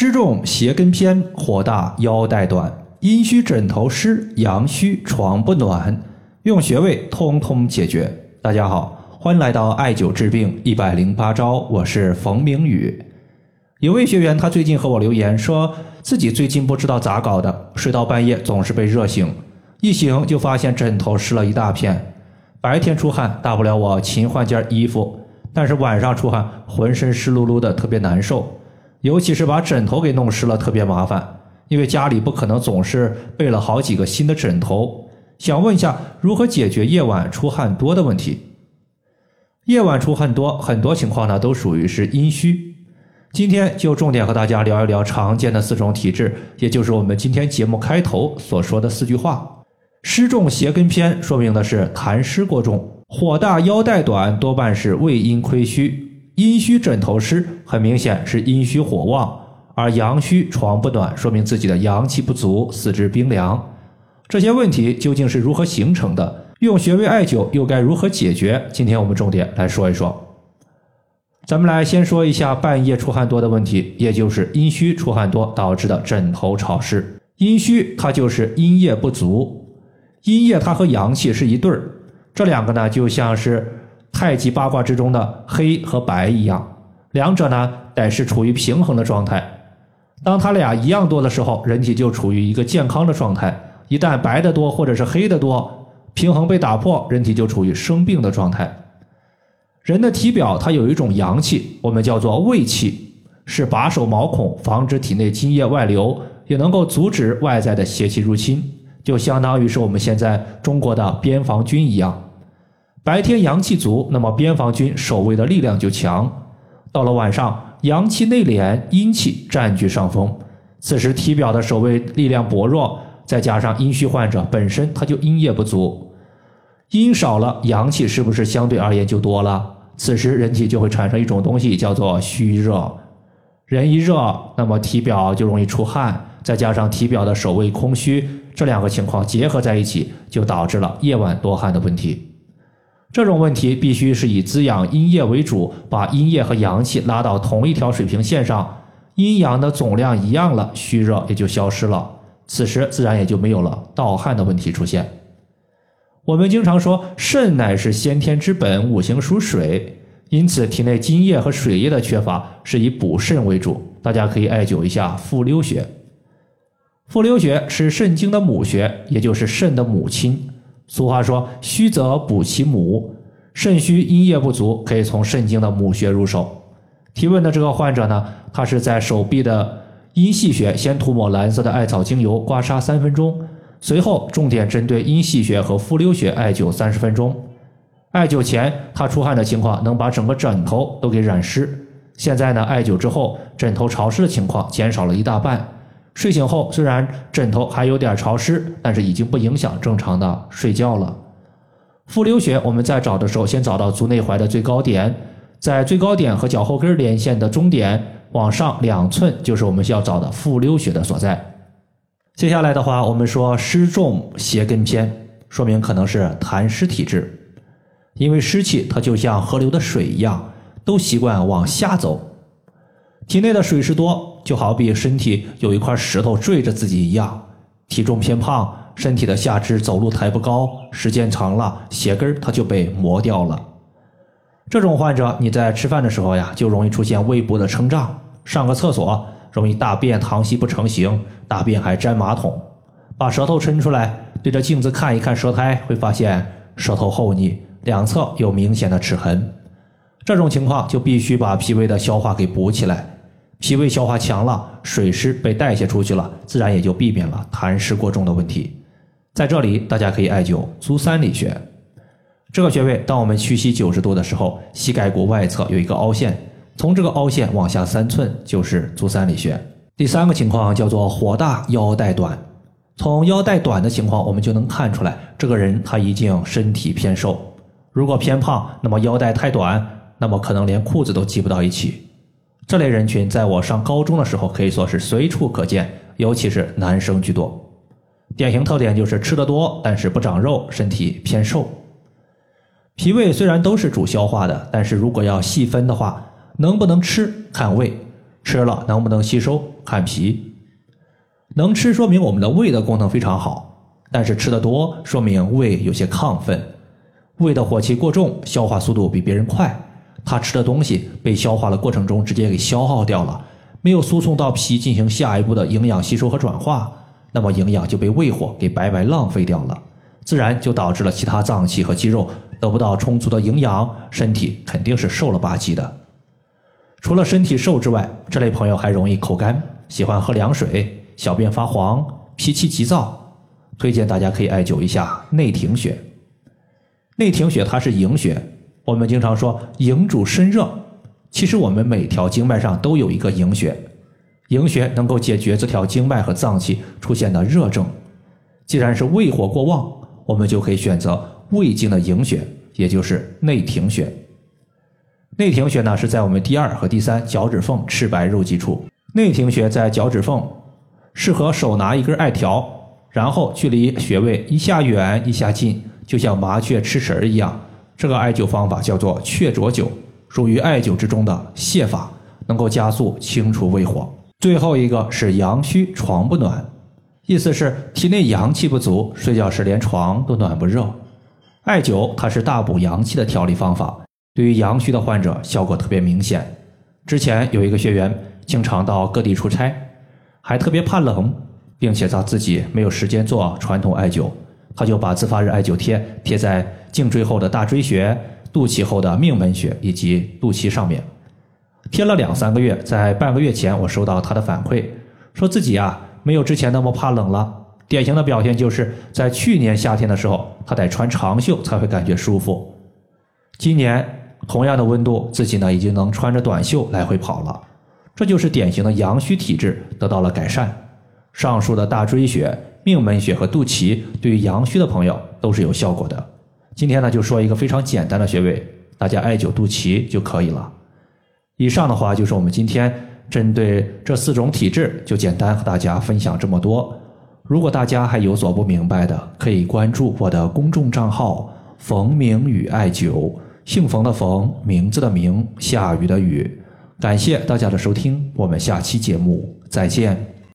湿重鞋跟偏，火大腰带短，阴虚枕头湿，阳虚床不暖，用穴位通通解决。大家好，欢迎来到艾灸治病一百零八招，我是冯明宇。有位学员他最近和我留言说，自己最近不知道咋搞的，睡到半夜总是被热醒，一醒就发现枕头湿了一大片。白天出汗大不了我勤换件衣服，但是晚上出汗浑身湿漉漉的，特别难受。尤其是把枕头给弄湿了，特别麻烦，因为家里不可能总是备了好几个新的枕头。想问一下，如何解决夜晚出汗多的问题？夜晚出汗多，很多情况呢都属于是阴虚。今天就重点和大家聊一聊常见的四种体质，也就是我们今天节目开头所说的四句话：湿重鞋跟偏，说明的是痰湿过重；火大腰带短，多半是胃阴亏虚。阴虚枕头湿，很明显是阴虚火旺；而阳虚床不暖，说明自己的阳气不足，四肢冰凉。这些问题究竟是如何形成的？用穴位艾灸又该如何解决？今天我们重点来说一说。咱们来先说一下半夜出汗多的问题，也就是阴虚出汗多导致的枕头潮湿。阴虚它就是阴液不足，阴液它和阳气是一对儿，这两个呢就像是。太极八卦之中的黑和白一样，两者呢得是处于平衡的状态。当它俩一样多的时候，人体就处于一个健康的状态；一旦白的多或者是黑的多，平衡被打破，人体就处于生病的状态。人的体表它有一种阳气，我们叫做卫气，是把守毛孔，防止体内津液外流，也能够阻止外在的邪气入侵，就相当于是我们现在中国的边防军一样。白天阳气足，那么边防军守卫的力量就强。到了晚上，阳气内敛，阴气占据上风，此时体表的守卫力量薄弱，再加上阴虚患者本身他就阴液不足，阴少了，阳气是不是相对而言就多了？此时人体就会产生一种东西，叫做虚热。人一热，那么体表就容易出汗，再加上体表的守卫空虚，这两个情况结合在一起，就导致了夜晚多汗的问题。这种问题必须是以滋养阴液为主，把阴液和阳气拉到同一条水平线上，阴阳的总量一样了，虚热也就消失了。此时自然也就没有了盗汗的问题出现。我们经常说肾乃是先天之本，五行属水，因此体内津液和水液的缺乏是以补肾为主。大家可以艾灸一下复溜穴。复溜穴是肾经的母穴，也就是肾的母亲。俗话说：“虚则补其母，肾虚阴液不足，可以从肾经的母穴入手。”提问的这个患者呢，他是在手臂的阴细穴先涂抹蓝色的艾草精油，刮痧三分钟，随后重点针对阴细穴和复溜穴艾灸三十分钟。艾灸前他出汗的情况能把整个枕头都给染湿，现在呢，艾灸之后枕头潮湿的情况减少了一大半。睡醒后，虽然枕头还有点潮湿，但是已经不影响正常的睡觉了。复溜穴，我们在找的时候，先找到足内踝的最高点，在最高点和脚后跟连线的中点往上两寸，就是我们需要找的复溜穴的所在。接下来的话，我们说湿重鞋跟偏，说明可能是痰湿体质，因为湿气它就像河流的水一样，都习惯往下走。体内的水湿多，就好比身体有一块石头坠着自己一样。体重偏胖，身体的下肢走路抬不高，时间长了，鞋跟它就被磨掉了。这种患者，你在吃饭的时候呀，就容易出现胃部的撑胀；上个厕所容易大便溏稀不成形，大便还粘马桶。把舌头伸出来，对着镜子看一看舌苔，会发现舌头厚腻，两侧有明显的齿痕。这种情况就必须把脾胃的消化给补起来。脾胃消化强了，水湿被代谢出去了，自然也就避免了痰湿过重的问题。在这里，大家可以艾灸足三里穴。这个穴位，当我们屈膝九十度的时候，膝盖骨外侧有一个凹陷，从这个凹陷往下三寸就是足三里穴。第三个情况叫做火大腰带短，从腰带短的情况，我们就能看出来，这个人他已经身体偏瘦。如果偏胖，那么腰带太短，那么可能连裤子都系不到一起。这类人群在我上高中的时候可以说是随处可见，尤其是男生居多。典型特点就是吃的多，但是不长肉，身体偏瘦。脾胃虽然都是主消化的，但是如果要细分的话，能不能吃看胃，吃了能不能吸收，看脾。能吃说明我们的胃的功能非常好，但是吃的多说明胃有些亢奋，胃的火气过重，消化速度比别人快。他吃的东西被消化的过程中直接给消耗掉了，没有输送到脾进行下一步的营养吸收和转化，那么营养就被胃火给白白浪费掉了，自然就导致了其他脏器和肌肉得不到充足的营养，身体肯定是瘦了吧唧的。除了身体瘦之外，这类朋友还容易口干，喜欢喝凉水，小便发黄，脾气急躁，推荐大家可以艾灸一下内庭穴。内庭穴它是营穴。我们经常说营主身热，其实我们每条经脉上都有一个营穴，营穴能够解决这条经脉和脏器出现的热症。既然是胃火过旺，我们就可以选择胃经的营穴，也就是内庭穴。内庭穴呢是在我们第二和第三脚趾缝赤白肉际处。内庭穴在脚趾缝，适合手拿一根艾条，然后距离穴位一下远一下近，就像麻雀吃食儿一样。这个艾灸方法叫做雀啄灸，属于艾灸之中的泻法，能够加速清除胃火。最后一个是阳虚床不暖，意思是体内阳气不足，睡觉时连床都暖不热。艾灸它是大补阳气的调理方法，对于阳虚的患者效果特别明显。之前有一个学员经常到各地出差，还特别怕冷，并且他自己没有时间做传统艾灸。他就把自发热艾灸贴贴在颈椎后的大椎穴、肚脐后的命门穴以及肚脐上面，贴了两三个月，在半个月前，我收到他的反馈，说自己啊没有之前那么怕冷了。典型的表现就是在去年夏天的时候，他得穿长袖才会感觉舒服。今年同样的温度，自己呢已经能穿着短袖来回跑了，这就是典型的阳虚体质得到了改善。上述的大椎穴。命门穴和肚脐对于阳虚的朋友都是有效果的。今天呢，就说一个非常简单的穴位，大家艾灸肚脐就可以了。以上的话就是我们今天针对这四种体质，就简单和大家分享这么多。如果大家还有所不明白的，可以关注我的公众账号“冯明宇艾灸”，姓冯的冯，名字的名，下雨的雨。感谢大家的收听，我们下期节目再见。